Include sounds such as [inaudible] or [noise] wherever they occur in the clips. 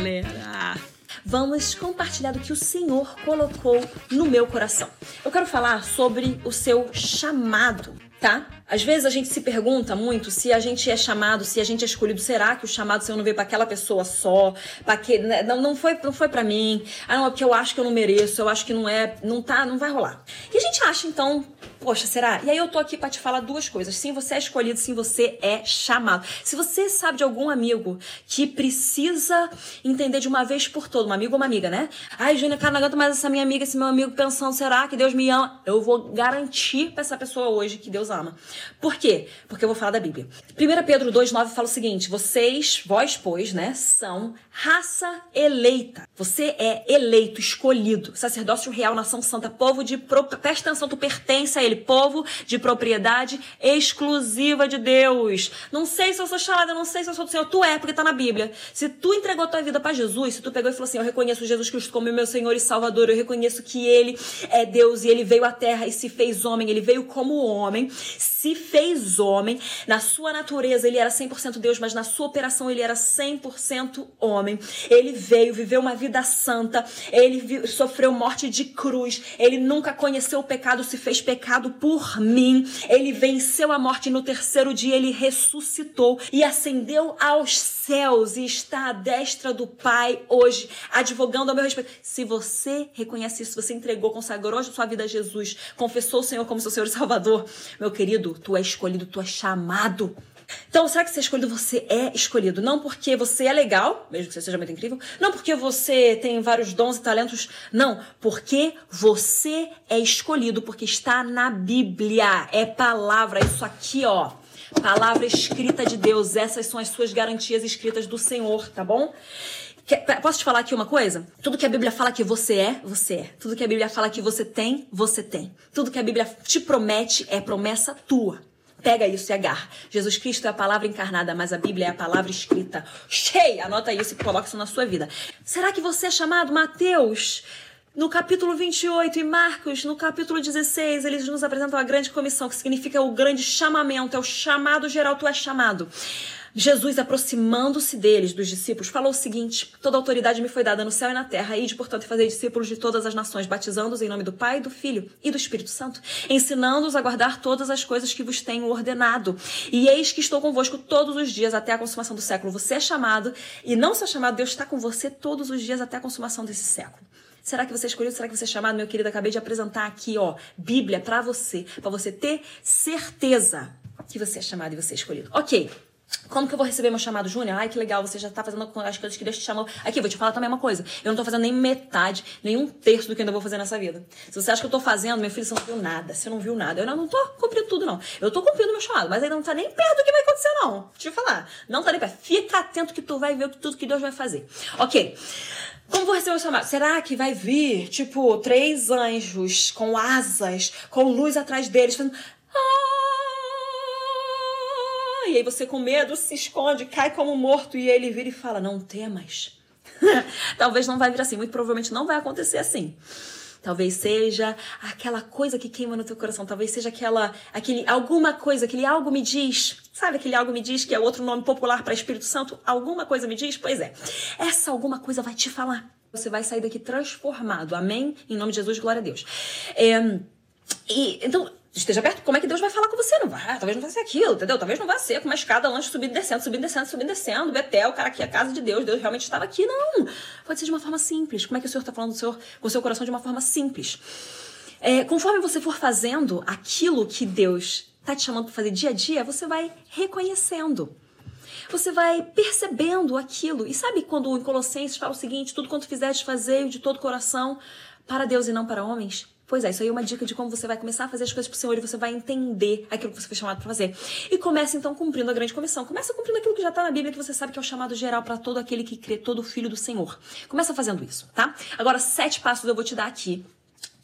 galera! Vamos compartilhar do que o Senhor colocou no meu coração. Eu quero falar sobre o seu chamado, tá? Às vezes a gente se pergunta muito se a gente é chamado, se a gente é escolhido, será que o chamado Senhor não veio para aquela pessoa só? Para que né, não, não foi não foi para mim. Ah, não, é porque eu acho que eu não mereço, eu acho que não é, não tá, não vai rolar. E a gente acha então Poxa, será? E aí eu tô aqui para te falar duas coisas. Sim, você é escolhido, sim, você é chamado. Se você sabe de algum amigo que precisa entender de uma vez por toda, um amigo ou uma amiga, né? Ai, Júnior, cara, não aguento mais essa minha amiga, esse meu amigo pensando, será que Deus me ama? Eu vou garantir para essa pessoa hoje que Deus ama. Por quê? Porque eu vou falar da Bíblia. 1 Pedro 2,9 fala o seguinte: vocês, vós, pois, né, são raça eleita. Você é eleito, escolhido, sacerdócio real, nação santa, povo de. Pro... Presta atenção, tu pertence a ele, povo de propriedade exclusiva de Deus. Não sei se eu sou chamada, não sei se eu sou do Senhor. Tu é, porque tá na Bíblia. Se tu entregou tua vida para Jesus, se tu pegou e falou assim: Eu reconheço Jesus Cristo como meu Senhor e Salvador, eu reconheço que Ele é Deus e Ele veio à terra e se fez homem, Ele veio como homem, se fez homem. Na sua natureza, Ele era 100% Deus, mas na sua operação, Ele era 100% homem. Ele veio, viveu uma vida santa, Ele sofreu morte de cruz, Ele nunca conheceu o pecado, se fez pecado por mim. Ele venceu a morte no terceiro dia ele ressuscitou e ascendeu aos céus e está à destra do Pai hoje, advogando ao meu respeito. Se você reconhece isso, você entregou, consagrou sua vida a Jesus, confessou o Senhor como seu Senhor e Salvador, meu querido, tu é escolhido, tu é chamado então, será que você é escolhido? Você é escolhido. Não porque você é legal, mesmo que você seja muito incrível. Não porque você tem vários dons e talentos. Não, porque você é escolhido, porque está na Bíblia. É palavra. Isso aqui, ó. Palavra escrita de Deus. Essas são as suas garantias escritas do Senhor, tá bom? Posso te falar aqui uma coisa? Tudo que a Bíblia fala que você é, você é. Tudo que a Bíblia fala que você tem, você tem. Tudo que a Bíblia te promete é promessa tua. Pega isso e agarra. Jesus Cristo é a palavra encarnada, mas a Bíblia é a palavra escrita. Cheia! Anota isso e coloca isso na sua vida. Será que você é chamado Mateus? No capítulo 28 e Marcos, no capítulo 16, eles nos apresentam a grande comissão, que significa o grande chamamento, é o chamado geral, tu é chamado. Jesus, aproximando-se deles, dos discípulos, falou o seguinte: Toda autoridade me foi dada no céu e na terra, e de portanto fazer discípulos de todas as nações, batizando-os em nome do Pai, do Filho e do Espírito Santo, ensinando-os a guardar todas as coisas que vos tenho ordenado. E eis que estou convosco todos os dias até a consumação do século. Você é chamado, e não só chamado, Deus está com você todos os dias até a consumação desse século. Será que você escolheu? Será que você é chamado? Meu querido, acabei de apresentar aqui, ó, Bíblia para você, para você ter certeza que você é chamado e você é escolhido. Ok. Como que eu vou receber meu chamado, Júnior? Ai, que legal, você já tá fazendo as coisas que Deus te chamou. Aqui, vou te falar também uma coisa. Eu não tô fazendo nem metade, nem um terço do que eu ainda vou fazer nessa vida. Se você acha que eu tô fazendo, meu filho, você não viu nada. Você não viu nada. Eu não, tô cumprindo tudo, não. Eu tô cumprindo meu chamado, mas ainda não tá nem perto do que vai acontecer, não. Deixa eu falar. Não tá nem perto. Fica atento que tu vai ver tudo que Deus vai fazer. Ok. Como vou receber o chamado? Será que vai vir, tipo, três anjos com asas, com luz atrás deles, fazendo. E aí você com medo se esconde, cai como morto e ele vira e fala: Não temas. [laughs] Talvez não vai vir assim, muito provavelmente não vai acontecer assim. Talvez seja aquela coisa que queima no teu coração, talvez seja aquela aquele alguma coisa, aquele algo me diz. Sabe aquele algo me diz que é outro nome popular para Espírito Santo? Alguma coisa me diz? Pois é. Essa alguma coisa vai te falar. Você vai sair daqui transformado. Amém? Em nome de Jesus, glória a Deus. É, e então esteja perto, como é que Deus vai falar com você? Não vai, talvez não vai ser aquilo, entendeu? Talvez não vá ser com uma escada longe, subindo, descendo, subindo, descendo, subindo, descendo, Betel, cara, aqui é a casa de Deus, Deus realmente estava aqui. Não, pode ser de uma forma simples. Como é que o Senhor está falando do Senhor, com o seu coração de uma forma simples? É, conforme você for fazendo aquilo que Deus está te chamando para fazer dia a dia, você vai reconhecendo. Você vai percebendo aquilo. E sabe quando em Colossenses fala o seguinte: tudo quanto fizeres, fazer de todo coração para Deus e não para homens? Pois é, isso aí é uma dica de como você vai começar a fazer as coisas pro Senhor e você vai entender aquilo que você foi chamado para fazer. E comece então cumprindo a grande comissão. Começa cumprindo aquilo que já tá na Bíblia, que você sabe que é o chamado geral para todo aquele que crê, todo filho do Senhor. Começa fazendo isso, tá? Agora, sete passos eu vou te dar aqui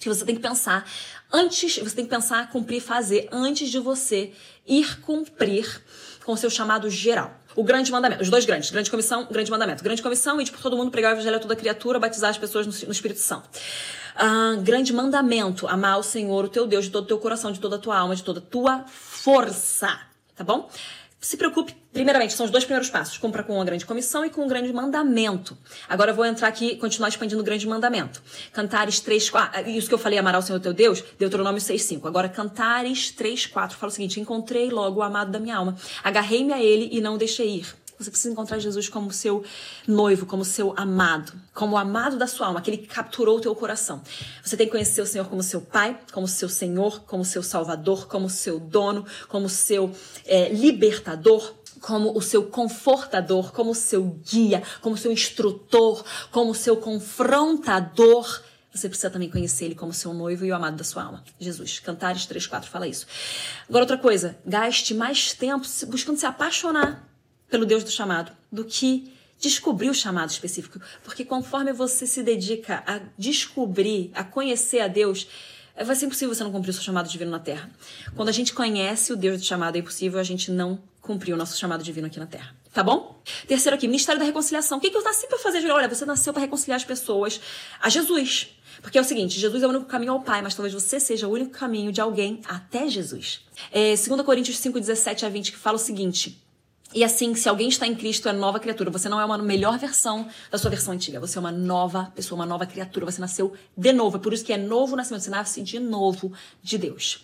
que você tem que pensar antes, você tem que pensar, cumprir, fazer antes de você ir cumprir com o seu chamado geral. O grande mandamento, os dois grandes, grande comissão, grande mandamento. Grande comissão, e por todo mundo, pregar o evangelho a toda criatura, batizar as pessoas no, no Espírito Santo. Uh, grande mandamento, amar o Senhor, o teu Deus, de todo o teu coração, de toda a tua alma, de toda a tua força. Tá bom? se preocupe, primeiramente, são os dois primeiros passos: cumpra com a grande comissão e com o grande mandamento. Agora eu vou entrar aqui continuar expandindo o grande mandamento. Cantares 3, 4. Ah, isso que eu falei, amar ao Senhor teu Deus, Deuteronômio 6, 5. Agora, Cantares 3, 4 fala o seguinte: Encontrei logo o amado da minha alma, agarrei-me a ele e não deixei ir. Você precisa encontrar Jesus como seu noivo, como seu amado, como o amado da sua alma, aquele que capturou o teu coração. Você tem que conhecer o Senhor como seu Pai, como seu Senhor, como seu Salvador, como seu dono, como seu é, libertador, como o seu confortador, como o seu guia, como o seu instrutor, como o seu confrontador. Você precisa também conhecer ele como seu noivo e o amado da sua alma. Jesus. Cantares 3.4 fala isso. Agora outra coisa. Gaste mais tempo buscando se apaixonar pelo Deus do chamado do que descobrir o chamado específico. Porque conforme você se dedica a descobrir, a conhecer a Deus, vai ser impossível você não cumprir o seu chamado divino na Terra. Quando a gente conhece o Deus do chamado, é impossível a gente não cumprir o nosso chamado divino aqui na Terra. Tá bom? Terceiro aqui, Ministério da Reconciliação. O que, que eu nasci para fazer? Olha, você nasceu para reconciliar as pessoas a Jesus. Porque é o seguinte, Jesus é o único caminho ao Pai, mas talvez você seja o único caminho de alguém até Jesus. É, 2 Coríntios 5, 17 a 20, que fala o seguinte: e assim, se alguém está em Cristo, é nova criatura. Você não é uma melhor versão da sua versão antiga. Você é uma nova pessoa, uma nova criatura. Você nasceu de novo. É por isso que é novo nascimento. Você nasce de novo de Deus.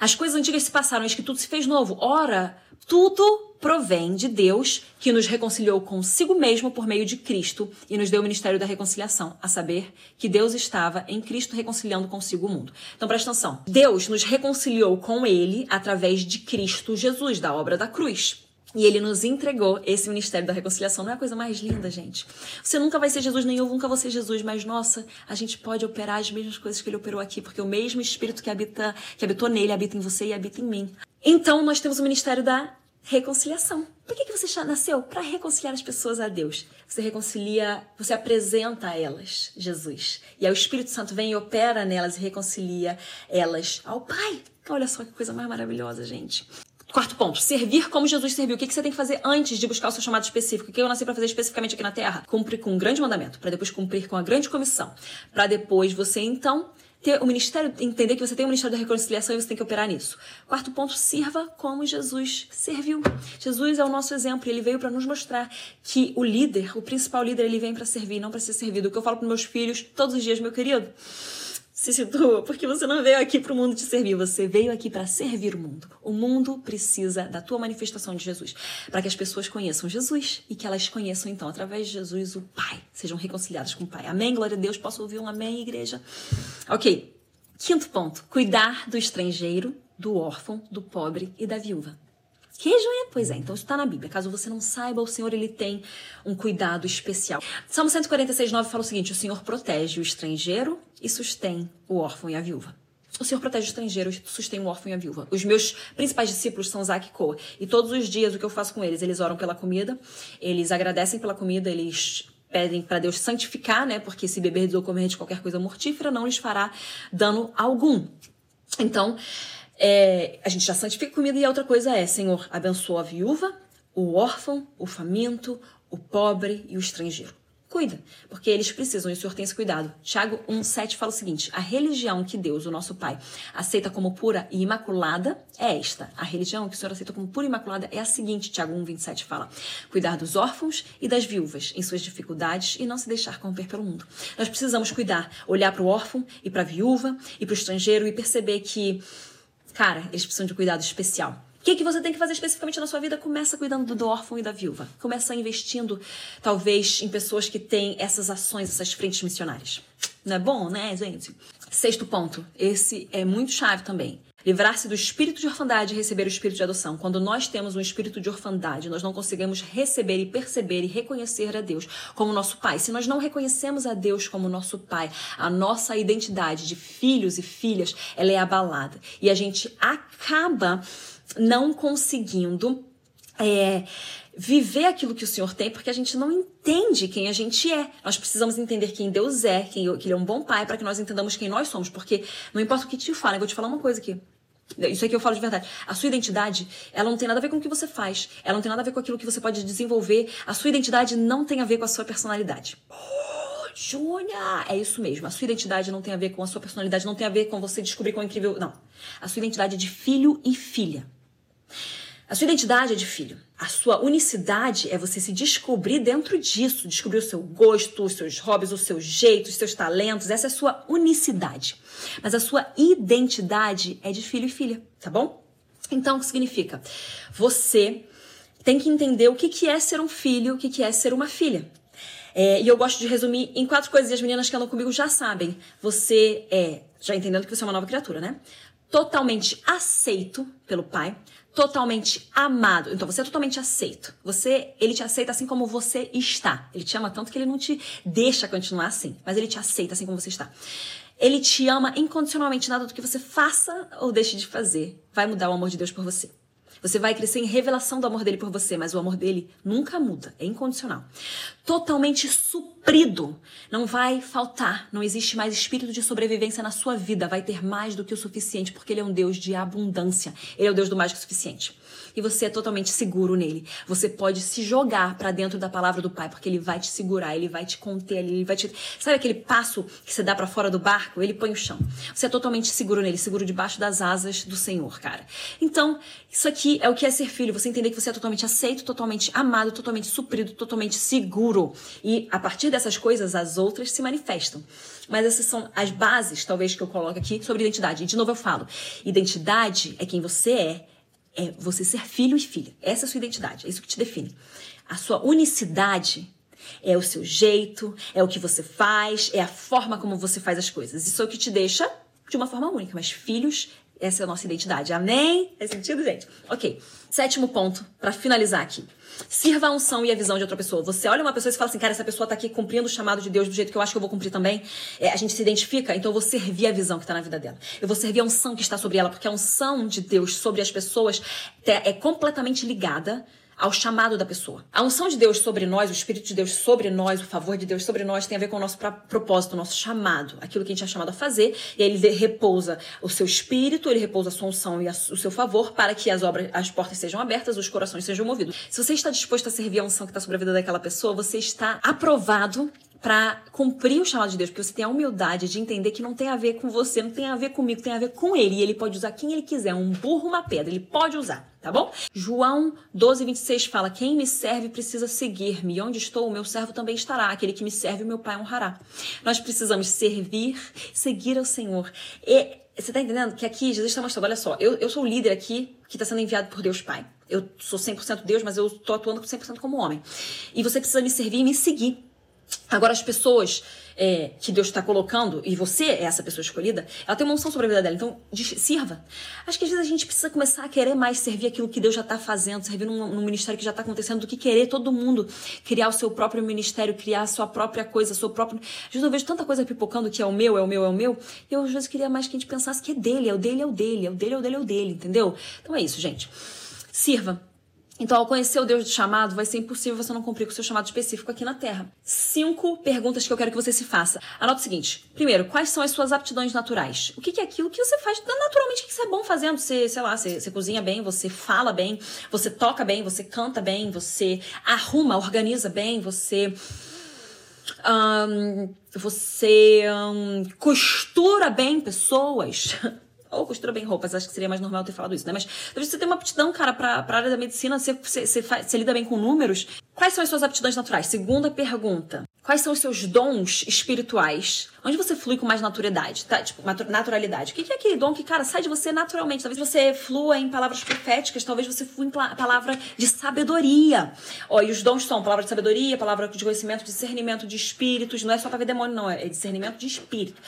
As coisas antigas se passaram, eis que tudo se fez novo. Ora, tudo provém de Deus, que nos reconciliou consigo mesmo por meio de Cristo e nos deu o ministério da reconciliação, a saber que Deus estava em Cristo reconciliando consigo o mundo. Então presta atenção. Deus nos reconciliou com ele através de Cristo Jesus, da obra da cruz. E ele nos entregou esse ministério da reconciliação. Não é a coisa mais linda, gente? Você nunca vai ser Jesus, nem eu nunca vou ser Jesus, mas nossa, a gente pode operar as mesmas coisas que ele operou aqui, porque o mesmo espírito que habita, que habitou nele, habita em você e habita em mim. Então, nós temos o ministério da reconciliação. Por que, que você nasceu? Para reconciliar as pessoas a Deus. Você reconcilia, você apresenta a elas Jesus. E aí o Espírito Santo vem e opera nelas e reconcilia elas ao Pai. Olha só que coisa mais maravilhosa, gente. Quarto ponto, servir como Jesus serviu. O que, você tem que fazer antes de buscar o seu chamado específico? O que eu nasci para fazer especificamente aqui na Terra? Cumprir com um grande mandamento, para depois cumprir com a grande comissão, para depois você então ter o ministério, entender que você tem o ministério da reconciliação e você tem que operar nisso. Quarto ponto, sirva como Jesus serviu. Jesus é o nosso exemplo ele veio para nos mostrar que o líder, o principal líder, ele vem para servir, não para ser servido. O que eu falo para meus filhos todos os dias, meu querido, se situa, porque você não veio aqui para o mundo te servir, você veio aqui para servir o mundo. O mundo precisa da tua manifestação de Jesus, para que as pessoas conheçam Jesus e que elas conheçam então através de Jesus o Pai, sejam reconciliadas com o Pai. Amém, glória a Deus. Posso ouvir um amém, igreja? OK. Quinto ponto, cuidar do estrangeiro, do órfão, do pobre e da viúva. Que joia? Pois é, então está na Bíblia. Caso você não saiba, o Senhor ele tem um cuidado especial. Salmo 146, 9 fala o seguinte: O Senhor protege o estrangeiro e sustém o órfão e a viúva. O Senhor protege o estrangeiro sustém o órfão e a viúva. Os meus principais discípulos são Zac e Coa. E todos os dias o que eu faço com eles? Eles oram pela comida, eles agradecem pela comida, eles pedem para Deus santificar, né? Porque se beber ou comer de qualquer coisa mortífera não lhes fará dano algum. Então, é, a gente já santifica comida e a outra coisa é, Senhor, abençoa a viúva, o órfão, o faminto, o pobre e o estrangeiro. Cuida, porque eles precisam e o Senhor tem esse cuidado. Tiago 1,7 fala o seguinte: a religião que Deus, o nosso Pai, aceita como pura e imaculada é esta. A religião que o Senhor aceita como pura e imaculada é a seguinte: Tiago 1,27 fala: cuidar dos órfãos e das viúvas em suas dificuldades e não se deixar corromper pelo mundo. Nós precisamos cuidar, olhar para o órfão e para a viúva e para o estrangeiro e perceber que Cara, eles precisam de cuidado especial. O que, que você tem que fazer especificamente na sua vida? Começa cuidando do órfão e da viúva. Começa investindo, talvez, em pessoas que têm essas ações, essas frentes missionárias. Não é bom, né, gente? Sexto ponto. Esse é muito chave também. Livrar-se do espírito de orfandade e receber o espírito de adoção. Quando nós temos um espírito de orfandade, nós não conseguimos receber e perceber e reconhecer a Deus como nosso Pai. Se nós não reconhecemos a Deus como nosso Pai, a nossa identidade de filhos e filhas, ela é abalada. E a gente acaba não conseguindo é, viver aquilo que o Senhor tem, porque a gente não entende quem a gente é. Nós precisamos entender quem Deus é, quem, que Ele é um bom Pai, para que nós entendamos quem nós somos. Porque não importa o que te falem, vou te falar uma coisa aqui. Isso aqui eu falo de verdade. A sua identidade, ela não tem nada a ver com o que você faz. Ela não tem nada a ver com aquilo que você pode desenvolver. A sua identidade não tem a ver com a sua personalidade. Oh, Júnia! É isso mesmo. A sua identidade não tem a ver com a sua personalidade, não tem a ver com você descobrir é incrível. Não. A sua identidade é de filho e filha. A sua identidade é de filho. A sua unicidade é você se descobrir dentro disso, descobrir o seu gosto, os seus hobbies, o seu jeito, os seus talentos. Essa é a sua unicidade. Mas a sua identidade é de filho e filha, tá bom? Então, o que significa? Você tem que entender o que, que é ser um filho, o que, que é ser uma filha. É, e eu gosto de resumir em quatro coisas, e as meninas que andam comigo já sabem. Você é, já entendendo que você é uma nova criatura, né? Totalmente aceito pelo pai, totalmente amado. Então você é totalmente aceito. Você, ele te aceita assim como você está. Ele te ama tanto que ele não te deixa continuar assim, mas ele te aceita assim como você está. Ele te ama incondicionalmente, nada do que você faça ou deixe de fazer vai mudar o amor de Deus por você. Você vai crescer em revelação do amor dele por você, mas o amor dele nunca muda, é incondicional. Totalmente suprido, não vai faltar, não existe mais espírito de sobrevivência na sua vida, vai ter mais do que o suficiente, porque ele é um Deus de abundância, ele é o Deus do mais que o suficiente e você é totalmente seguro nele. Você pode se jogar para dentro da palavra do Pai, porque ele vai te segurar, ele vai te conter, ele vai te. Sabe aquele passo que você dá para fora do barco? Ele põe o chão. Você é totalmente seguro nele, seguro debaixo das asas do Senhor, cara. Então, isso aqui é o que é ser filho. Você entender que você é totalmente aceito, totalmente amado, totalmente suprido, totalmente seguro. E a partir dessas coisas, as outras se manifestam. Mas essas são as bases, talvez, que eu coloco aqui sobre identidade. E de novo eu falo: identidade é quem você é é você ser filho e filha. Essa é a sua identidade, é isso que te define. A sua unicidade é o seu jeito, é o que você faz, é a forma como você faz as coisas. Isso é o que te deixa de uma forma única, mas filhos, essa é a nossa identidade. Amém? Faz sentido, gente? Ok. Sétimo ponto, para finalizar aqui. Sirva a unção e a visão de outra pessoa. Você olha uma pessoa e fala assim, cara, essa pessoa tá aqui cumprindo o chamado de Deus do jeito que eu acho que eu vou cumprir também. É, a gente se identifica, então eu vou servir a visão que está na vida dela. Eu vou servir a unção que está sobre ela, porque a unção de Deus sobre as pessoas é completamente ligada ao chamado da pessoa. A unção de Deus sobre nós, o Espírito de Deus sobre nós, o favor de Deus sobre nós tem a ver com o nosso propósito, o nosso chamado, aquilo que a gente é chamado a fazer. E aí ele repousa o seu Espírito, ele repousa a sua unção e a, o seu favor para que as obras, as portas sejam abertas, os corações sejam movidos. Se você está disposto a servir a unção que está sobre a vida daquela pessoa, você está aprovado para cumprir o chamado de Deus, porque você tem a humildade de entender que não tem a ver com você, não tem a ver comigo, tem a ver com ele. E ele pode usar quem ele quiser, um burro, uma pedra, ele pode usar, tá bom? João 12, 26 fala: Quem me serve precisa seguir-me, e onde estou, o meu servo também estará. Aquele que me serve, o meu pai honrará. Nós precisamos servir, seguir ao Senhor. E você tá entendendo que aqui Jesus está mostrando, olha só, eu, eu sou o líder aqui que está sendo enviado por Deus Pai. Eu sou 100% Deus, mas eu tô atuando 100% como homem. E você precisa me servir e me seguir. Agora, as pessoas é, que Deus está colocando, e você é essa pessoa escolhida, ela tem uma unção sobre a vida dela. Então, sirva. Acho que às vezes a gente precisa começar a querer mais servir aquilo que Deus já está fazendo, servir num, num, ministério que já está acontecendo, do que querer todo mundo criar o seu próprio ministério, criar a sua própria coisa, seu próprio. Às vezes eu vejo tanta coisa pipocando que é o meu, é o meu, é o meu, e eu às vezes queria mais que a gente pensasse que é dele, é o dele, é o dele, é o dele, é o dele, é o dele, entendeu? Então é isso, gente. Sirva então, ao conhecer o Deus do chamado, vai ser impossível você não cumprir com o seu chamado específico aqui na Terra. Cinco perguntas que eu quero que você se faça. Anota o seguinte: primeiro, quais são as suas aptidões naturais? O que é aquilo que você faz naturalmente que você é bom fazendo? Você, sei lá, você, você cozinha bem, você fala bem, você toca bem, você canta bem, você arruma, organiza bem, você. Um, você um, costura bem pessoas. [laughs] ou costura bem roupas, acho que seria mais normal ter falado isso, né? Mas talvez você tenha uma aptidão, cara, pra, pra área da medicina, você, você, você, faz, você lida bem com números. Quais são as suas aptidões naturais? Segunda pergunta. Quais são os seus dons espirituais? Onde você flui com mais naturalidade, tá? Tipo, naturalidade. O que é aquele dom que, cara, sai de você naturalmente? Talvez você flua em palavras proféticas, talvez você flua em palavra de sabedoria. Ó, e os dons são palavra de sabedoria, palavra de conhecimento, discernimento de espíritos. Não é só pra ver demônio, não. É discernimento de espírito.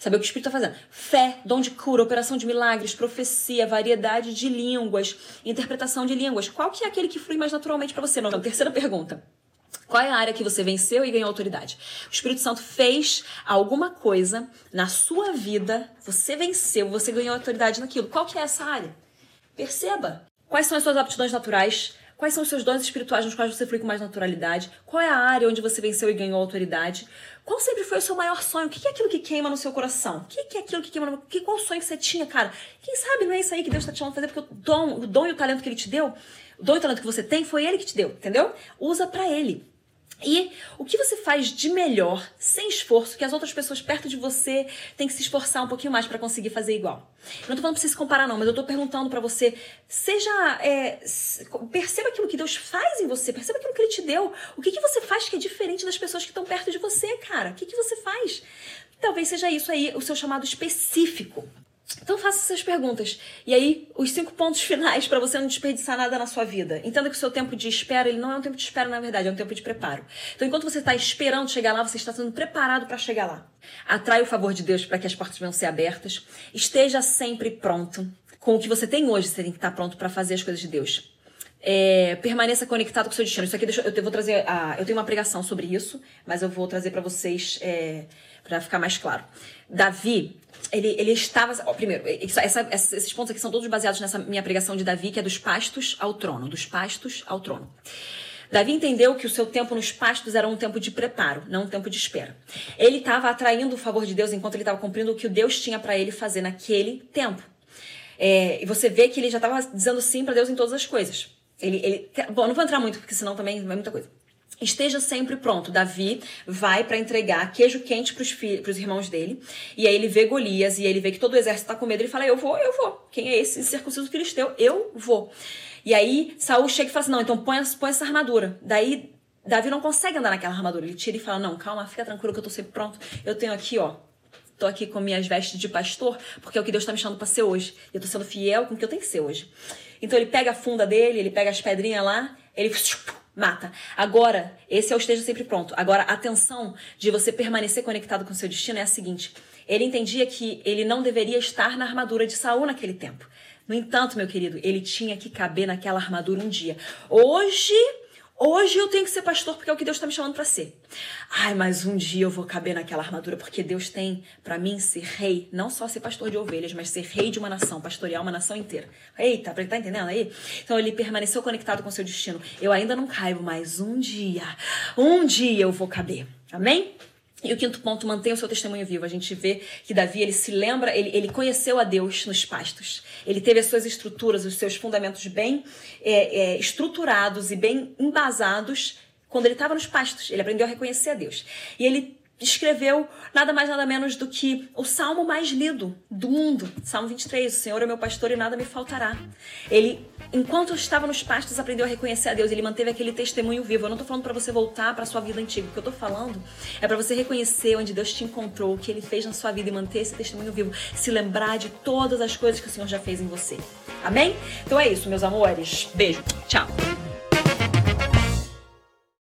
Saber o que o espírito tá fazendo. Fé, dom de cura, operação de milagres, profecia, variedade de línguas, interpretação de línguas. Qual que é aquele que flui mais naturalmente para você? Não, terceira pergunta. Qual é a área que você venceu e ganhou autoridade? O Espírito Santo fez alguma coisa na sua vida, você venceu, você ganhou autoridade naquilo. Qual que é essa área? Perceba. Quais são as suas aptidões naturais? Quais são os seus dons espirituais nos quais você flui com mais naturalidade? Qual é a área onde você venceu e ganhou autoridade? Qual sempre foi o seu maior sonho? O que é aquilo que queima no seu coração? O que é aquilo que queima no que Qual sonho que você tinha, cara? Quem sabe não é isso aí que Deus está te chamando a fazer, porque o dom, o dom e o talento que Ele te deu, o dom e o talento que você tem, foi Ele que te deu, entendeu? Usa para Ele. E o que você faz de melhor, sem esforço, que as outras pessoas perto de você têm que se esforçar um pouquinho mais para conseguir fazer igual? Eu não tô falando pra você se comparar, não, mas eu tô perguntando para você, seja. É, perceba aquilo que Deus faz em você, perceba aquilo que Ele te deu. O que, que você faz que é diferente das pessoas que estão perto de você, cara? O que, que você faz? Talvez seja isso aí, o seu chamado específico. Então faça essas perguntas. E aí, os cinco pontos [laughs] finais para você não desperdiçar nada na sua vida. Entenda que o seu tempo de espera, ele não é um tempo de espera, na verdade, é um tempo de preparo. Então, enquanto você está esperando chegar lá, você está sendo preparado para chegar lá. Atrai o favor de Deus para que as portas venham ser abertas. Esteja sempre pronto. Com o que você tem hoje, você tem que estar pronto para fazer as coisas de Deus. É, permaneça conectado com o seu destino. Isso aqui deixa, eu vou trazer. A, eu tenho uma pregação sobre isso, mas eu vou trazer para vocês é, para ficar mais claro. Davi, ele, ele estava. Ó, primeiro, essa, esses pontos aqui são todos baseados nessa minha pregação de Davi, que é dos pastos ao trono. Dos pastos ao trono. Davi entendeu que o seu tempo nos pastos era um tempo de preparo, não um tempo de espera. Ele estava atraindo o favor de Deus enquanto ele estava cumprindo o que Deus tinha para ele fazer naquele tempo. É, e você vê que ele já estava dizendo sim para Deus em todas as coisas. Ele, ele, bom, não vou entrar muito, porque senão também é muita coisa. Esteja sempre pronto. Davi vai para entregar queijo quente para os irmãos dele. E aí ele vê Golias e ele vê que todo o exército está com medo. Ele fala: Eu vou, eu vou. Quem é esse circunciso filisteu? Eu vou. E aí Saul chega e fala assim: Não, então põe, põe essa armadura. Daí Davi não consegue andar naquela armadura. Ele tira e fala: Não, calma, fica tranquilo que eu tô sempre pronto. Eu tenho aqui, ó. Tô aqui com minhas vestes de pastor, porque é o que Deus tá me chamando para ser hoje. Eu tô sendo fiel com o que eu tenho que ser hoje. Então ele pega a funda dele, ele pega as pedrinhas lá, ele mata. Agora, esse é o esteja sempre pronto. Agora, a atenção de você permanecer conectado com seu destino é a seguinte: ele entendia que ele não deveria estar na armadura de Saul naquele tempo. No entanto, meu querido, ele tinha que caber naquela armadura um dia. Hoje Hoje eu tenho que ser pastor porque é o que Deus está me chamando para ser. Ai, mas um dia eu vou caber naquela armadura porque Deus tem para mim ser rei, não só ser pastor de ovelhas, mas ser rei de uma nação, pastorear uma nação inteira. Eita, tá entendendo aí? Então ele permaneceu conectado com seu destino. Eu ainda não caibo, mas um dia, um dia eu vou caber. Amém? E o quinto ponto, mantenha o seu testemunho vivo. A gente vê que Davi, ele se lembra, ele, ele conheceu a Deus nos pastos. Ele teve as suas estruturas, os seus fundamentos bem é, é, estruturados e bem embasados quando ele estava nos pastos. Ele aprendeu a reconhecer a Deus. E ele escreveu nada mais nada menos do que o salmo mais lido do mundo, Salmo 23, o Senhor é meu pastor e nada me faltará. Ele, enquanto estava nos pastos, aprendeu a reconhecer a Deus, ele manteve aquele testemunho vivo. Eu não estou falando para você voltar para sua vida antiga, o que eu estou falando é para você reconhecer onde Deus te encontrou, o que ele fez na sua vida e manter esse testemunho vivo, se lembrar de todas as coisas que o Senhor já fez em você. Amém? Então é isso, meus amores. Beijo. Tchau.